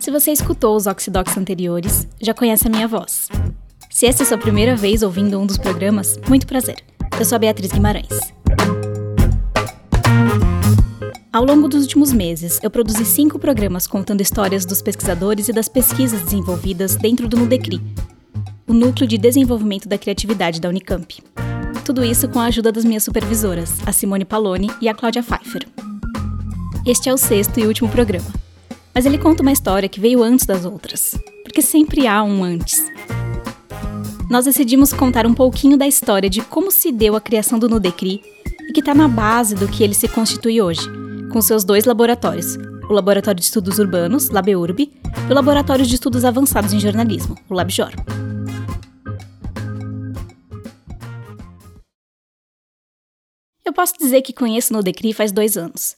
Se você escutou os Oxidocs anteriores, já conhece a minha voz. Se essa é sua primeira vez ouvindo um dos programas, muito prazer. Eu sou a Beatriz Guimarães. Ao longo dos últimos meses, eu produzi cinco programas contando histórias dos pesquisadores e das pesquisas desenvolvidas dentro do NUDECRI, o Núcleo de Desenvolvimento da Criatividade da Unicamp. Tudo isso com a ajuda das minhas supervisoras, a Simone Paloni e a Cláudia Pfeiffer. Este é o sexto e último programa mas ele conta uma história que veio antes das outras, porque sempre há um antes. Nós decidimos contar um pouquinho da história de como se deu a criação do Nudecri e que está na base do que ele se constitui hoje, com seus dois laboratórios, o Laboratório de Estudos Urbanos, LabEurb, e o Laboratório de Estudos Avançados em Jornalismo, o LabJOR. Posso dizer que conheço o Nudecri faz dois anos,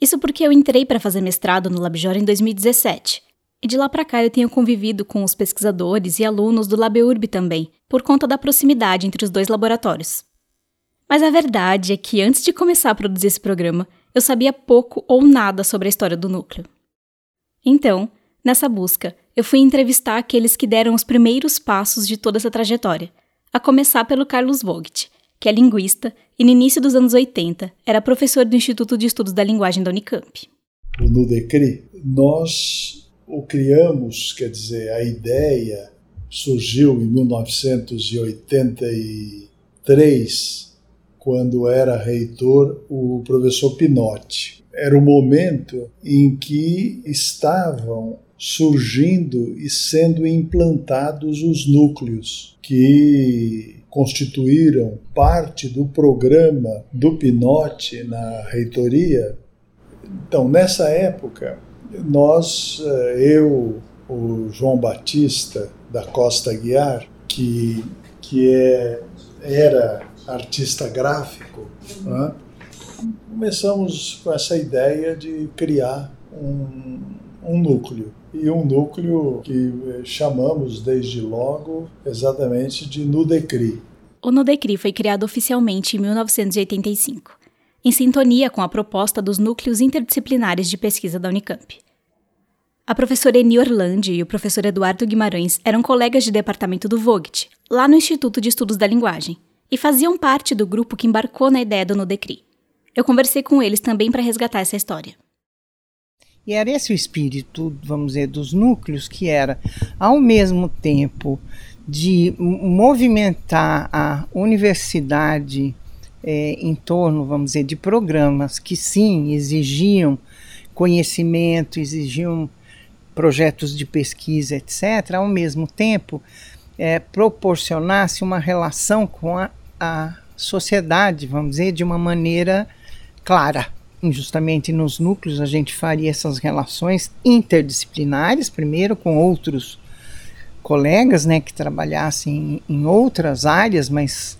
isso porque eu entrei para fazer mestrado no LabJOR em 2017. E de lá para cá eu tenho convivido com os pesquisadores e alunos do LabEurb também, por conta da proximidade entre os dois laboratórios. Mas a verdade é que antes de começar a produzir esse programa, eu sabia pouco ou nada sobre a história do núcleo. Então, nessa busca, eu fui entrevistar aqueles que deram os primeiros passos de toda essa trajetória, a começar pelo Carlos Vogt, que é linguista e no início dos anos 80 era professor do Instituto de Estudos da Linguagem da Unicamp. O Nudecri, nós o criamos, quer dizer, a ideia surgiu em 1983, quando era reitor o professor Pinotti. Era o momento em que estavam surgindo e sendo implantados os núcleos que constituíram parte do programa do Pinote na reitoria. Então, nessa época, nós, eh, eu, o João Batista da Costa Guiar, que, que é, era artista gráfico, né? começamos com essa ideia de criar um, um núcleo e um núcleo que eh, chamamos desde logo exatamente de Nudecri. O Nudecri foi criado oficialmente em 1985, em sintonia com a proposta dos núcleos interdisciplinares de pesquisa da Unicamp. A professora Eni Orlandi e o professor Eduardo Guimarães eram colegas de departamento do Vogt, lá no Instituto de Estudos da Linguagem, e faziam parte do grupo que embarcou na ideia do Nudecri. Eu conversei com eles também para resgatar essa história. E era esse o espírito, vamos dizer, dos núcleos, que era, ao mesmo tempo, de movimentar a universidade é, em torno, vamos dizer, de programas que sim exigiam conhecimento, exigiam projetos de pesquisa, etc., ao mesmo tempo é, proporcionasse uma relação com a, a sociedade, vamos dizer, de uma maneira clara justamente nos núcleos a gente faria essas relações interdisciplinares, primeiro com outros colegas, né, que trabalhassem em, outras áreas, mas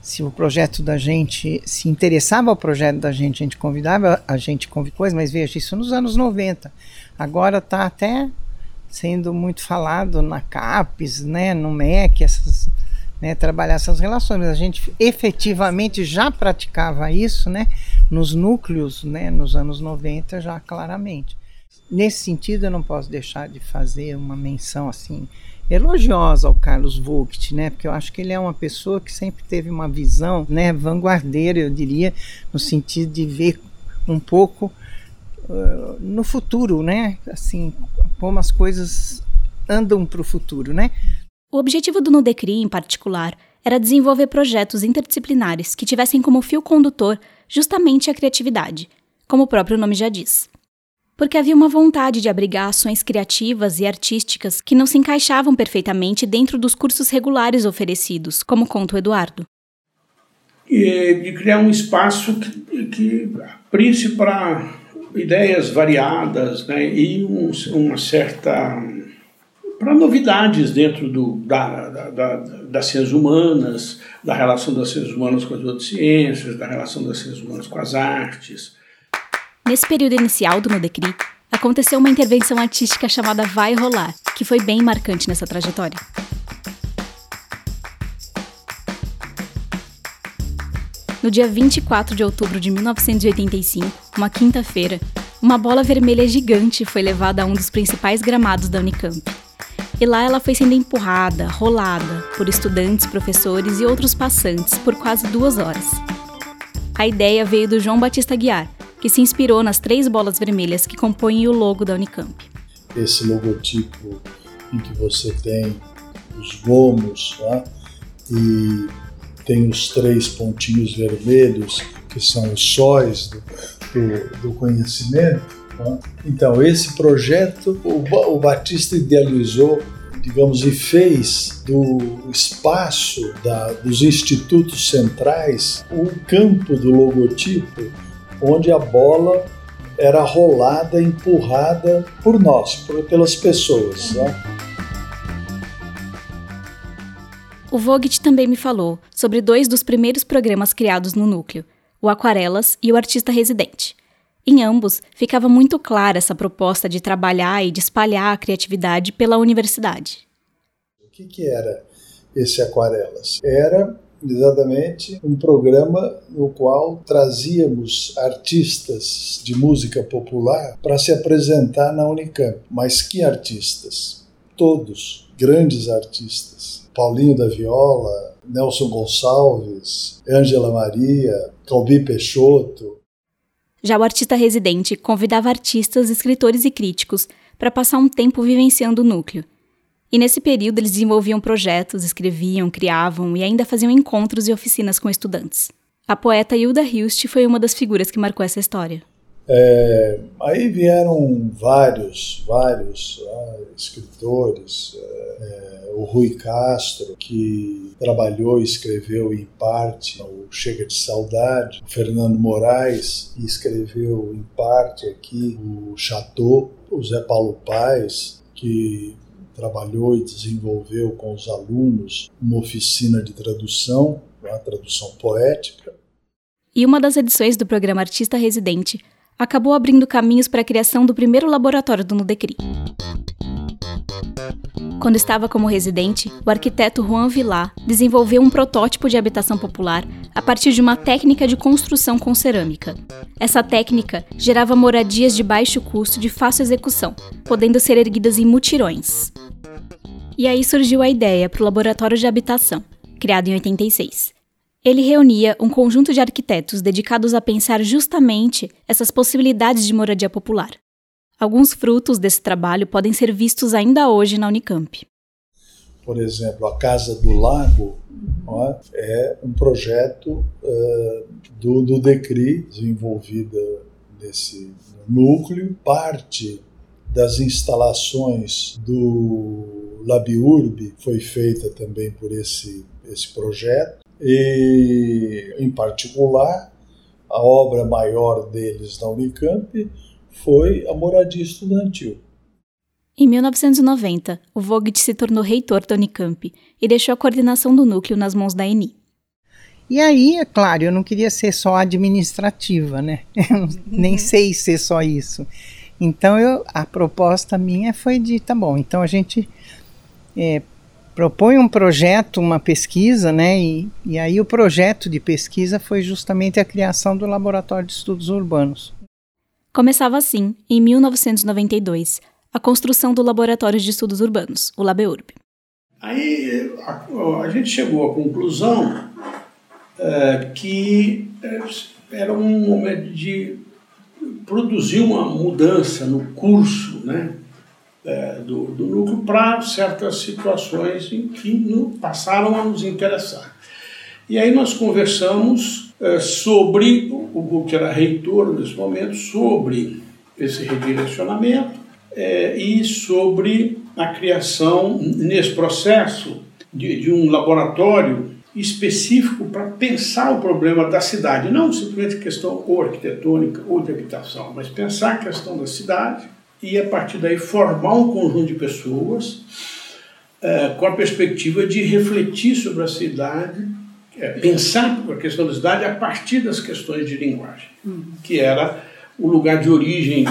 se o projeto da gente se interessava ao projeto da gente, a gente convidava, a gente convidou, mas veja, isso nos anos 90. Agora está até sendo muito falado na CAPES, né, no MEC, essas, né, trabalhar essas relações, a gente efetivamente já praticava isso, né, nos núcleos, né, nos anos 90 já claramente. Nesse sentido, eu não posso deixar de fazer uma menção assim elogiosa ao Carlos Vogt, né? Porque eu acho que ele é uma pessoa que sempre teve uma visão, né, vanguardeira, eu diria, no sentido de ver um pouco uh, no futuro, né? Assim, como as coisas andam para o futuro, né? O objetivo do Nudecri, em particular, era desenvolver projetos interdisciplinares que tivessem como fio condutor justamente a criatividade, como o próprio nome já diz. Porque havia uma vontade de abrigar ações criativas e artísticas que não se encaixavam perfeitamente dentro dos cursos regulares oferecidos, como conta o Eduardo. E de criar um espaço que, que abrisse para ideias variadas né, e um, uma certa para novidades dentro do, da, da, da, das ciências humanas, da relação das ciências humanas com as outras ciências, da relação das ciências humanas com as artes. Nesse período inicial do Nudecri, aconteceu uma intervenção artística chamada Vai Rolar, que foi bem marcante nessa trajetória. No dia 24 de outubro de 1985, uma quinta-feira, uma bola vermelha gigante foi levada a um dos principais gramados da Unicamp. E lá ela foi sendo empurrada, rolada, por estudantes, professores e outros passantes por quase duas horas. A ideia veio do João Batista Guiar, que se inspirou nas três bolas vermelhas que compõem o logo da Unicamp. Esse logotipo em que você tem os gomos né? e tem os três pontinhos vermelhos, que são os sóis do, do, do conhecimento. Então, esse projeto o, o Batista idealizou digamos, e fez do espaço da, dos institutos centrais o campo do logotipo, onde a bola era rolada, empurrada por nós, por, pelas pessoas. Né? O Vogt também me falou sobre dois dos primeiros programas criados no núcleo, o Aquarelas e o Artista Residente. Em ambos, ficava muito clara essa proposta de trabalhar e de espalhar a criatividade pela universidade. O que, que era esse Aquarelas? Era exatamente um programa no qual trazíamos artistas de música popular para se apresentar na Unicamp. Mas que artistas? Todos grandes artistas Paulinho da Viola, Nelson Gonçalves, Ângela Maria, Calbi Peixoto. Já o artista residente convidava artistas, escritores e críticos para passar um tempo vivenciando o núcleo. E nesse período eles desenvolviam projetos, escreviam, criavam e ainda faziam encontros e oficinas com estudantes. A poeta Hilda Hilst foi uma das figuras que marcou essa história. É, aí vieram vários, vários ah, escritores, é, o Rui Castro, que trabalhou e escreveu em parte o Chega de Saudade, o Fernando Moraes, que escreveu em parte aqui o Chateau, o Zé Paulo Paes, que trabalhou e desenvolveu com os alunos uma oficina de tradução, uma tradução poética. E uma das edições do programa Artista Residente acabou abrindo caminhos para a criação do primeiro laboratório do Nudecri. Quando estava como residente, o arquiteto Juan Villar desenvolveu um protótipo de habitação popular a partir de uma técnica de construção com cerâmica. Essa técnica gerava moradias de baixo custo de fácil execução, podendo ser erguidas em mutirões. E aí surgiu a ideia para o laboratório de habitação, criado em 86. Ele reunia um conjunto de arquitetos dedicados a pensar justamente essas possibilidades de moradia popular. Alguns frutos desse trabalho podem ser vistos ainda hoje na Unicamp. Por exemplo, a Casa do Lago é? é um projeto uh, do, do DECRI, desenvolvida nesse núcleo. Parte das instalações do LabUrb foi feita também por esse, esse projeto. E, em particular, a obra maior deles na Unicamp foi a moradia estudantil. Em 1990, o Vogt se tornou reitor da Unicamp e deixou a coordenação do núcleo nas mãos da ENI. E aí, é claro, eu não queria ser só administrativa, né? Eu nem uhum. sei ser só isso. Então, eu, a proposta minha foi de, tá bom, então a gente é, propõe um projeto, uma pesquisa, né? E, e aí o projeto de pesquisa foi justamente a criação do Laboratório de Estudos Urbanos. Começava assim, em 1992, a construção do Laboratório de Estudos Urbanos, o LabEurb. Aí a, a, gente chegou à conclusão é, que é, era um momento de produzir uma mudança no curso, né? É, do, do núcleo para certas situações em que no, passaram a nos interessar. E aí nós conversamos é, sobre, o que era reitor nesse momento, sobre esse redirecionamento é, e sobre a criação, nesse processo, de, de um laboratório específico para pensar o problema da cidade, não simplesmente questão ou arquitetônica ou de habitação, mas pensar a questão da cidade e a partir daí formar um conjunto de pessoas é, com a perspectiva de refletir sobre a cidade, é, pensar a questão da cidade a partir das questões de linguagem, uhum. que era o lugar de origem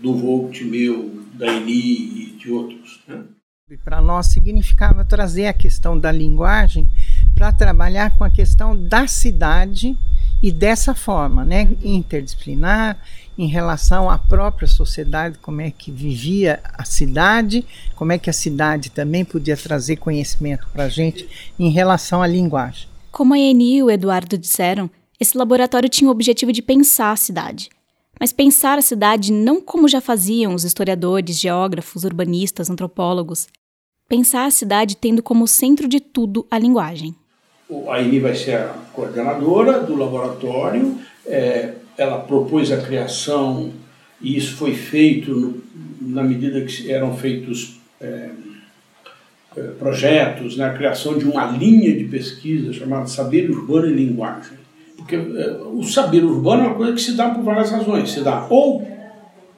do Vogt, meu, da Eni e de outros. Né? Para nós significava trazer a questão da linguagem para trabalhar com a questão da cidade e dessa forma, né, interdisciplinar, em relação à própria sociedade, como é que vivia a cidade, como é que a cidade também podia trazer conhecimento para a gente em relação à linguagem. Como a Eni e o Eduardo disseram, esse laboratório tinha o objetivo de pensar a cidade. Mas pensar a cidade não como já faziam os historiadores, geógrafos, urbanistas, antropólogos. Pensar a cidade tendo como centro de tudo a linguagem. A Eni vai ser a coordenadora do laboratório. É, ela propôs a criação, e isso foi feito no, na medida que eram feitos é, é, projetos, né, a criação de uma linha de pesquisa chamada Saber Urbano e Linguagem. Porque é, o saber urbano é uma coisa que se dá por várias razões. Se dá ou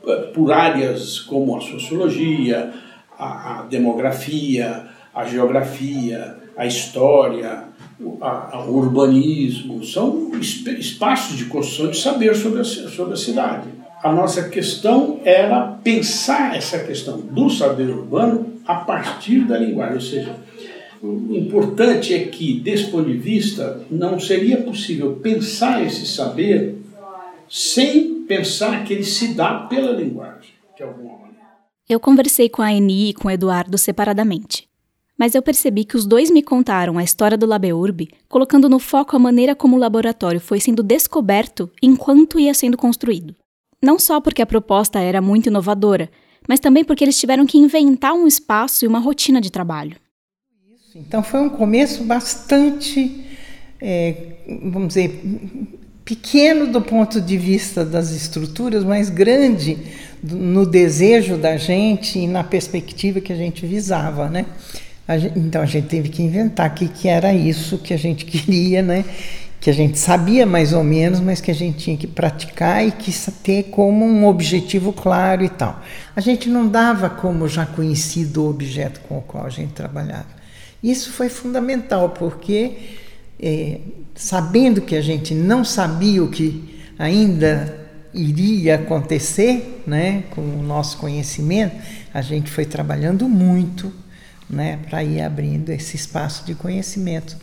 é, por áreas como a sociologia, a, a demografia, a geografia, a história, o urbanismo, são espaços de construção de saber sobre a, sobre a cidade. A nossa questão era pensar essa questão do saber urbano a partir da linguagem, ou seja, o importante é que, desse ponto de vista, não seria possível pensar esse saber sem pensar que ele se dá pela linguagem, de alguma. Eu conversei com a Eni e com o Eduardo separadamente mas eu percebi que os dois me contaram a história do Labeurb, colocando no foco a maneira como o laboratório foi sendo descoberto enquanto ia sendo construído. Não só porque a proposta era muito inovadora, mas também porque eles tiveram que inventar um espaço e uma rotina de trabalho. Então foi um começo bastante, é, vamos dizer, pequeno do ponto de vista das estruturas, mas grande no desejo da gente e na perspectiva que a gente visava, né? A gente, então a gente teve que inventar o que, que era isso que a gente queria, né? Que a gente sabia mais ou menos, mas que a gente tinha que praticar e que ter como um objetivo claro e tal. A gente não dava como já conhecido o objeto com o qual a gente trabalhava. Isso foi fundamental, porque é, sabendo que a gente não sabia o que ainda iria acontecer, né, com o nosso conhecimento, a gente foi trabalhando muito né, para ir abrindo esse espaço de conhecimento.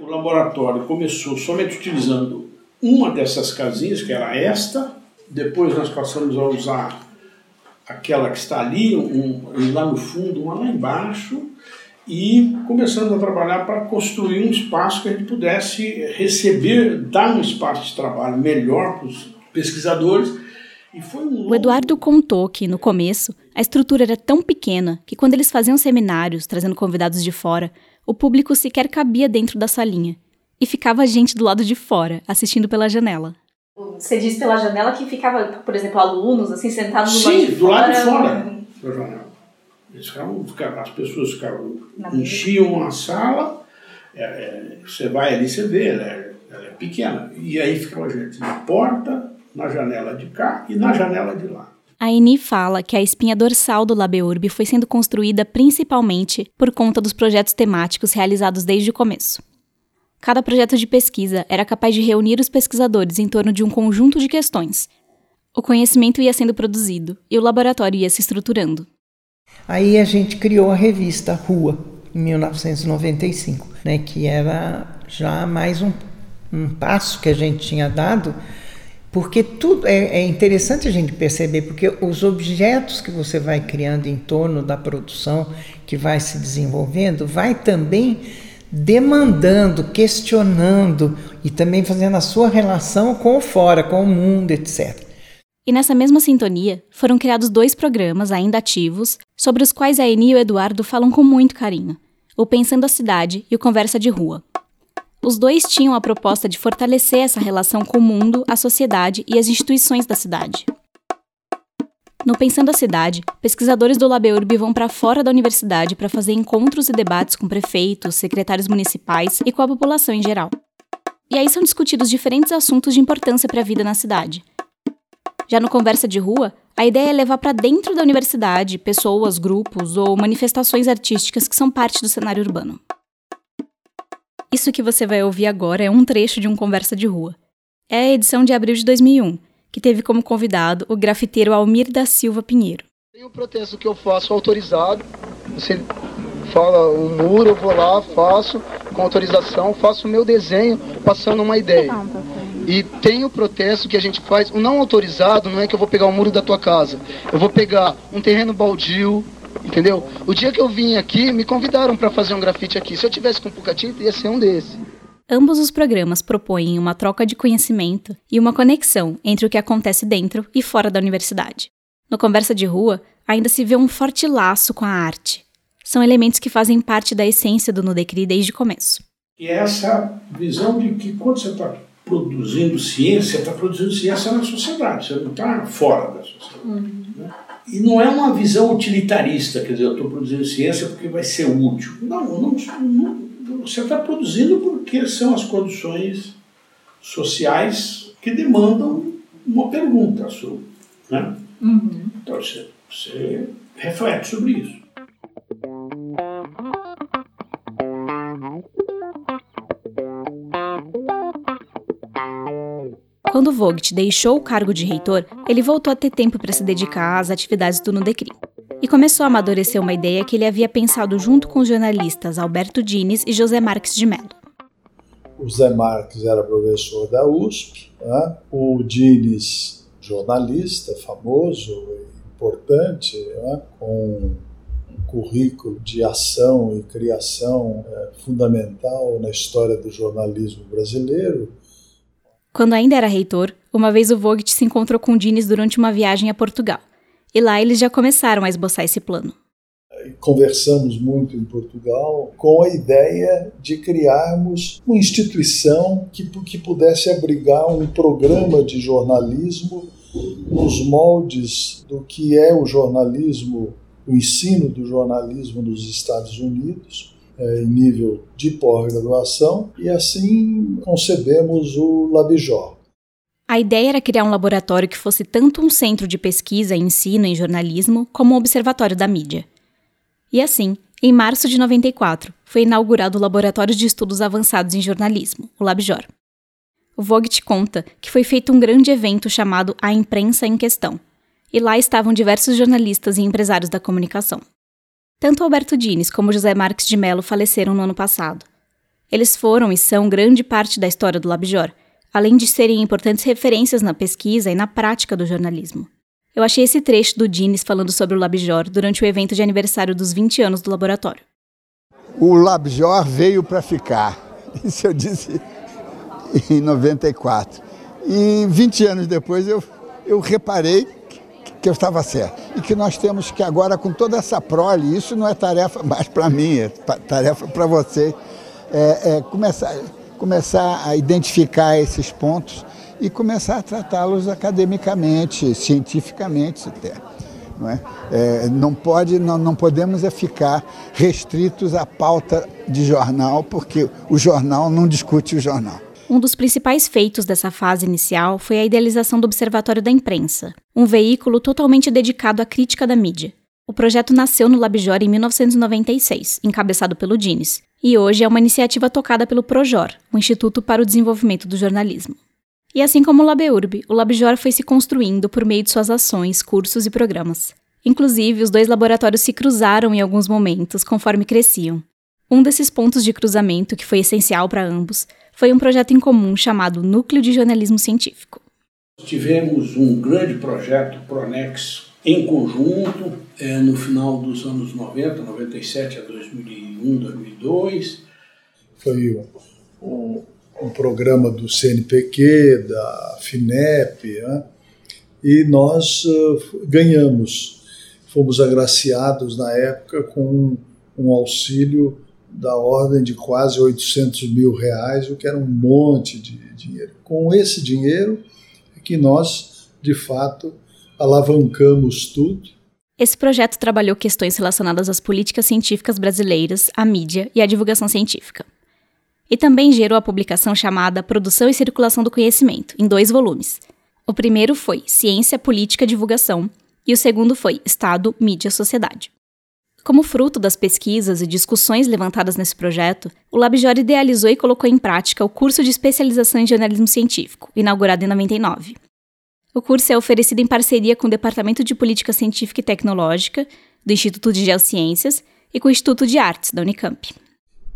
O laboratório começou somente utilizando uma dessas casinhas, que era esta, depois nós passamos a usar aquela que está ali, um, lá no fundo, uma lá embaixo, e começamos a trabalhar para construir um espaço que a gente pudesse receber, dar um espaço de trabalho melhor para os pesquisadores o Eduardo contou que, no começo, a estrutura era tão pequena que, quando eles faziam seminários, trazendo convidados de fora, o público sequer cabia dentro da salinha. E ficava a gente do lado de fora, assistindo pela janela. Você disse pela janela que ficava, por exemplo, alunos assim sentados do Sim, lado de do lado de fora da janela. Eles ficavam, as pessoas ficavam, enchiam a sala, é, é, você vai ali, você vê, ela é, ela é pequena. E aí ficava a gente na porta, na janela de cá e na janela de lá. A Eni fala que a espinha dorsal do Labeurb foi sendo construída principalmente por conta dos projetos temáticos realizados desde o começo. Cada projeto de pesquisa era capaz de reunir os pesquisadores em torno de um conjunto de questões. O conhecimento ia sendo produzido e o laboratório ia se estruturando. Aí a gente criou a revista Rua, em 1995, né, que era já mais um, um passo que a gente tinha dado porque tudo é, é, interessante a gente perceber, porque os objetos que você vai criando em torno da produção, que vai se desenvolvendo, vai também demandando, questionando e também fazendo a sua relação com o fora, com o mundo, etc. E nessa mesma sintonia, foram criados dois programas ainda ativos, sobre os quais a Eni e o Eduardo falam com muito carinho: o Pensando a Cidade e o Conversa de Rua. Os dois tinham a proposta de fortalecer essa relação com o mundo, a sociedade e as instituições da cidade. No Pensando a Cidade, pesquisadores do LabEurb vão para fora da universidade para fazer encontros e debates com prefeitos, secretários municipais e com a população em geral. E aí são discutidos diferentes assuntos de importância para a vida na cidade. Já no Conversa de Rua, a ideia é levar para dentro da universidade pessoas, grupos ou manifestações artísticas que são parte do cenário urbano. Isso que você vai ouvir agora é um trecho de um Conversa de Rua. É a edição de abril de 2001, que teve como convidado o grafiteiro Almir da Silva Pinheiro. Tem um protesto que eu faço autorizado, Você fala o muro, eu vou lá, faço com autorização, faço o meu desenho passando uma ideia. E tem o protesto que a gente faz, o não autorizado não é que eu vou pegar o muro da tua casa. Eu vou pegar um terreno baldio, entendeu? O dia que eu vim aqui, me convidaram para fazer um grafite aqui. Se eu tivesse com pouca tinta, ia ser um desse. Ambos os programas propõem uma troca de conhecimento e uma conexão entre o que acontece dentro e fora da universidade. No Conversa de Rua, ainda se vê um forte laço com a arte. São elementos que fazem parte da essência do Nudecri desde o começo. E essa visão de que quando você está produzindo ciência, está produzindo ciência na sociedade, você não está fora da sociedade. Uhum. Né? E não é uma visão utilitarista, quer dizer, eu estou produzindo ciência porque vai ser útil. Não, não, não você está produzindo porque são as condições sociais que demandam uma pergunta sua. Né? Uhum. Então você, você reflete sobre isso. Quando Vogt deixou o cargo de reitor, ele voltou a ter tempo para se dedicar às atividades do Nudecri. E começou a amadurecer uma ideia que ele havia pensado junto com os jornalistas Alberto Dines e José Marques de Mello. O Zé Marques era professor da USP, né? o Dines, jornalista famoso, importante, né? com um currículo de ação e criação é, fundamental na história do jornalismo brasileiro, quando ainda era reitor, uma vez o Vogt se encontrou com Dines durante uma viagem a Portugal. E lá eles já começaram a esboçar esse plano. Conversamos muito em Portugal com a ideia de criarmos uma instituição que, que pudesse abrigar um programa de jornalismo nos moldes do que é o jornalismo, o ensino do jornalismo nos Estados Unidos, é, em nível de pós-graduação e assim concebemos o Labijor. A ideia era criar um laboratório que fosse tanto um centro de pesquisa e ensino em jornalismo como um observatório da mídia. E assim, em março de 94, foi inaugurado o Laboratório de Estudos Avançados em Jornalismo, o LabJOR. O Vogt conta que foi feito um grande evento chamado A Imprensa em Questão, e lá estavam diversos jornalistas e empresários da comunicação. Tanto Alberto Dines como José Marques de Mello faleceram no ano passado. Eles foram e são grande parte da história do Labjor, além de serem importantes referências na pesquisa e na prática do jornalismo. Eu achei esse trecho do Dines falando sobre o Labjor durante o evento de aniversário dos 20 anos do laboratório. O Labjor veio para ficar. Isso eu disse em 94. E 20 anos depois eu, eu reparei que eu estava certo. E que nós temos que agora, com toda essa prole, isso não é tarefa mais para mim, é tarefa para você, é, é começar, começar a identificar esses pontos e começar a tratá-los academicamente, cientificamente até. Não, é? É, não, pode, não, não podemos é ficar restritos à pauta de jornal, porque o jornal não discute o jornal. Um dos principais feitos dessa fase inicial foi a idealização do Observatório da Imprensa, um veículo totalmente dedicado à crítica da mídia. O projeto nasceu no Labjor em 1996, encabeçado pelo Dines, e hoje é uma iniciativa tocada pelo Projor, o Instituto para o Desenvolvimento do Jornalismo. E assim como o LabEurb, o Labjor foi se construindo por meio de suas ações, cursos e programas. Inclusive, os dois laboratórios se cruzaram em alguns momentos conforme cresciam. Um desses pontos de cruzamento, que foi essencial para ambos, foi um projeto em comum chamado Núcleo de Jornalismo Científico. Tivemos um grande projeto Pronex em conjunto é, no final dos anos 90, 97 a 2001, 2002. Foi um, um, um programa do CNPq, da FINEP, né? e nós uh, ganhamos. Fomos agraciados na época com um auxílio da ordem de quase 800 mil reais, o que era um monte de dinheiro. Com esse dinheiro é que nós, de fato, alavancamos tudo. Esse projeto trabalhou questões relacionadas às políticas científicas brasileiras, à mídia e à divulgação científica. E também gerou a publicação chamada Produção e Circulação do Conhecimento, em dois volumes. O primeiro foi Ciência, Política e Divulgação, e o segundo foi Estado, Mídia, Sociedade. Como fruto das pesquisas e discussões levantadas nesse projeto, o LabJOR idealizou e colocou em prática o curso de especialização em jornalismo científico, inaugurado em 99. O curso é oferecido em parceria com o Departamento de Política Científica e Tecnológica do Instituto de Geociências e com o Instituto de Artes da Unicamp.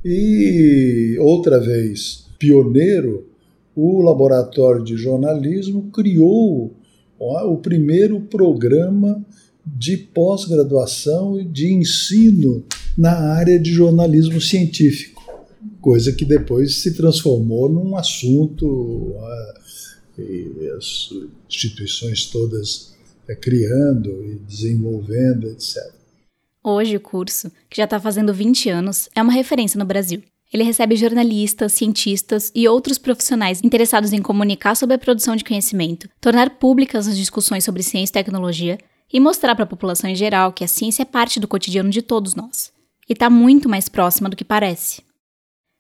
E outra vez, pioneiro, o Laboratório de Jornalismo criou o primeiro programa de pós-graduação e de ensino na área de jornalismo científico, coisa que depois se transformou num assunto, e as instituições todas é, criando e desenvolvendo, etc. Hoje, o curso, que já está fazendo 20 anos, é uma referência no Brasil. Ele recebe jornalistas, cientistas e outros profissionais interessados em comunicar sobre a produção de conhecimento, tornar públicas as discussões sobre ciência e tecnologia e mostrar para a população em geral que a ciência é parte do cotidiano de todos nós e está muito mais próxima do que parece.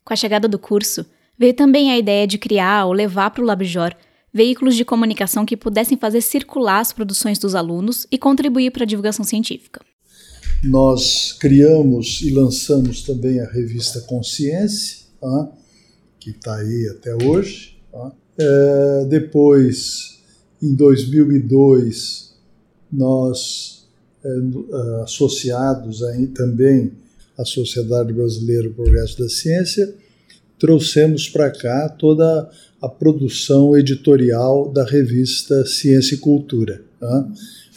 Com a chegada do curso, veio também a ideia de criar ou levar para o LabJOR veículos de comunicação que pudessem fazer circular as produções dos alunos e contribuir para a divulgação científica. Nós criamos e lançamos também a revista Consciência, tá? que está aí até hoje. Tá? É, depois, em 2002, nós, é, associados aí também à Sociedade Brasileira do Progresso da Ciência, trouxemos para cá toda a produção editorial da revista Ciência e Cultura. Tá?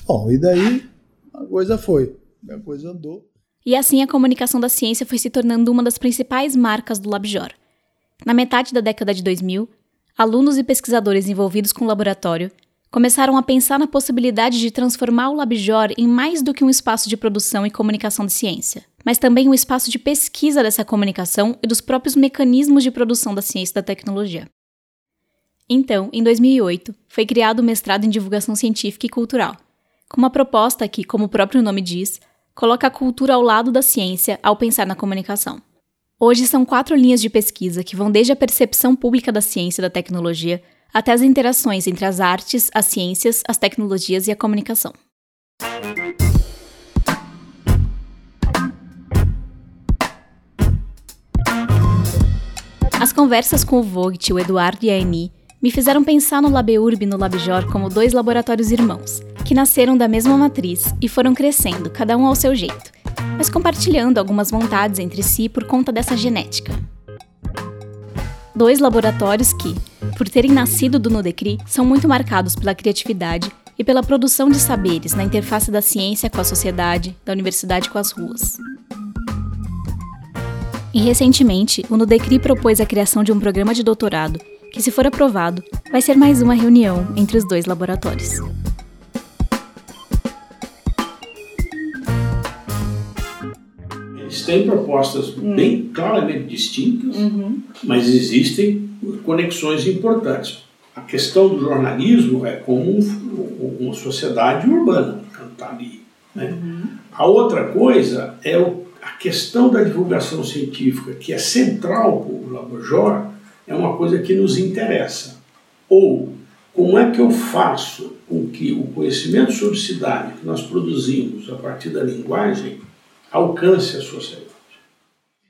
Bom, e daí a coisa foi a coisa andou. E assim a comunicação da ciência foi se tornando uma das principais marcas do LabJOR. Na metade da década de 2000, alunos e pesquisadores envolvidos com o laboratório começaram a pensar na possibilidade de transformar o LabJOR em mais do que um espaço de produção e comunicação de ciência, mas também um espaço de pesquisa dessa comunicação e dos próprios mecanismos de produção da ciência e da tecnologia. Então, em 2008, foi criado o mestrado em divulgação científica e cultural, com uma proposta que, como o próprio nome diz, coloca a cultura ao lado da ciência ao pensar na comunicação. Hoje são quatro linhas de pesquisa que vão desde a percepção pública da ciência e da tecnologia até as interações entre as artes, as ciências, as tecnologias e a comunicação. As conversas com o Vogt, o Eduardo e a Eni me fizeram pensar no LabEurb e no LabJOR como dois laboratórios irmãos, que nasceram da mesma matriz e foram crescendo, cada um ao seu jeito, mas compartilhando algumas vontades entre si por conta dessa genética. Dois laboratórios que, por terem nascido do Nudecri, são muito marcados pela criatividade e pela produção de saberes na interface da ciência com a sociedade, da universidade com as ruas. E recentemente, o Nudecri propôs a criação de um programa de doutorado que, se for aprovado, vai ser mais uma reunião entre os dois laboratórios. Eles têm propostas hum. bem claramente distintas, uhum. mas existem conexões importantes. A questão do jornalismo é como uma sociedade urbana que está ali. Né? Uhum. A outra coisa é a questão da divulgação científica, que é central para o Labojor, é uma coisa que nos interessa. Ou, como é que eu faço com que o conhecimento sobre cidade que nós produzimos a partir da linguagem alcance a sociedade?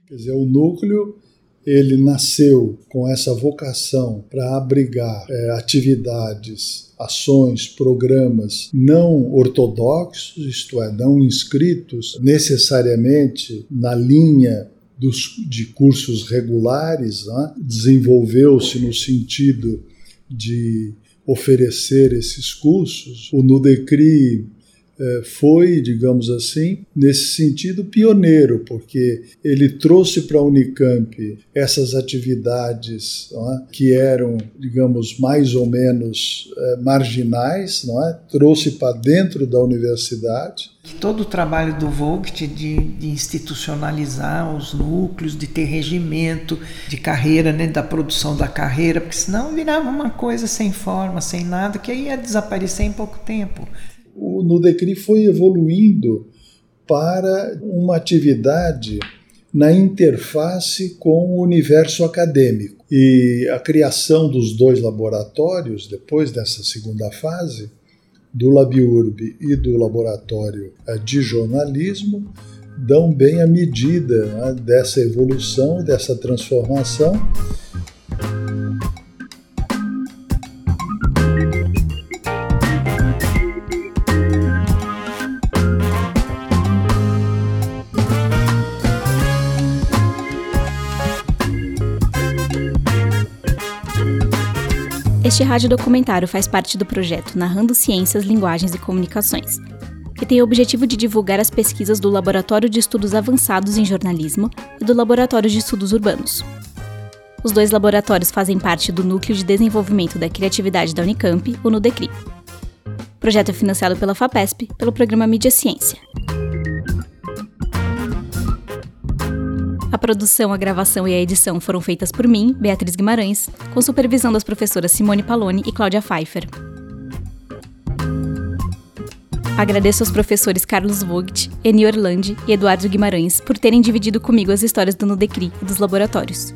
Quer dizer, o núcleo ele nasceu com essa vocação para abrigar é, atividades, ações, programas não ortodoxos, isto é, não inscritos necessariamente na linha dos, de cursos regulares, né? desenvolveu-se no sentido de oferecer esses cursos. O Nudecri foi, digamos assim, nesse sentido pioneiro, porque ele trouxe para a Unicamp essas atividades é, que eram, digamos, mais ou menos é, marginais, não é? trouxe para dentro da universidade. Todo o trabalho do Vogt de, de, institucionalizar os núcleos, de ter regimento de carreira, né, da produção da carreira, porque senão virava uma coisa sem forma, sem nada, que ia desaparecer em pouco tempo o Nudecri foi evoluindo para uma atividade na interface com o universo acadêmico. E a criação dos dois laboratórios, depois dessa segunda fase, do LabIurb e do Laboratório de Jornalismo, dão bem a medida né, dessa evolução, dessa transformação Este rádio documentário faz parte do projeto Narrando Ciências, Linguagens e Comunicações, que tem o objetivo de divulgar as pesquisas do Laboratório de Estudos Avançados em Jornalismo e do Laboratório de Estudos Urbanos. Os dois laboratórios fazem parte do Núcleo de Desenvolvimento da Criatividade da Unicamp, o NUDECRI. O projeto é financiado pela FAPESP, pelo programa Mídia Ciência. A produção, a gravação e a edição foram feitas por mim, Beatriz Guimarães, com supervisão das professoras Simone Paloni e Cláudia Pfeiffer. Agradeço aos professores Carlos Vogt, Eni Orlandi e Eduardo Guimarães por terem dividido comigo as histórias do Nudecri e dos laboratórios.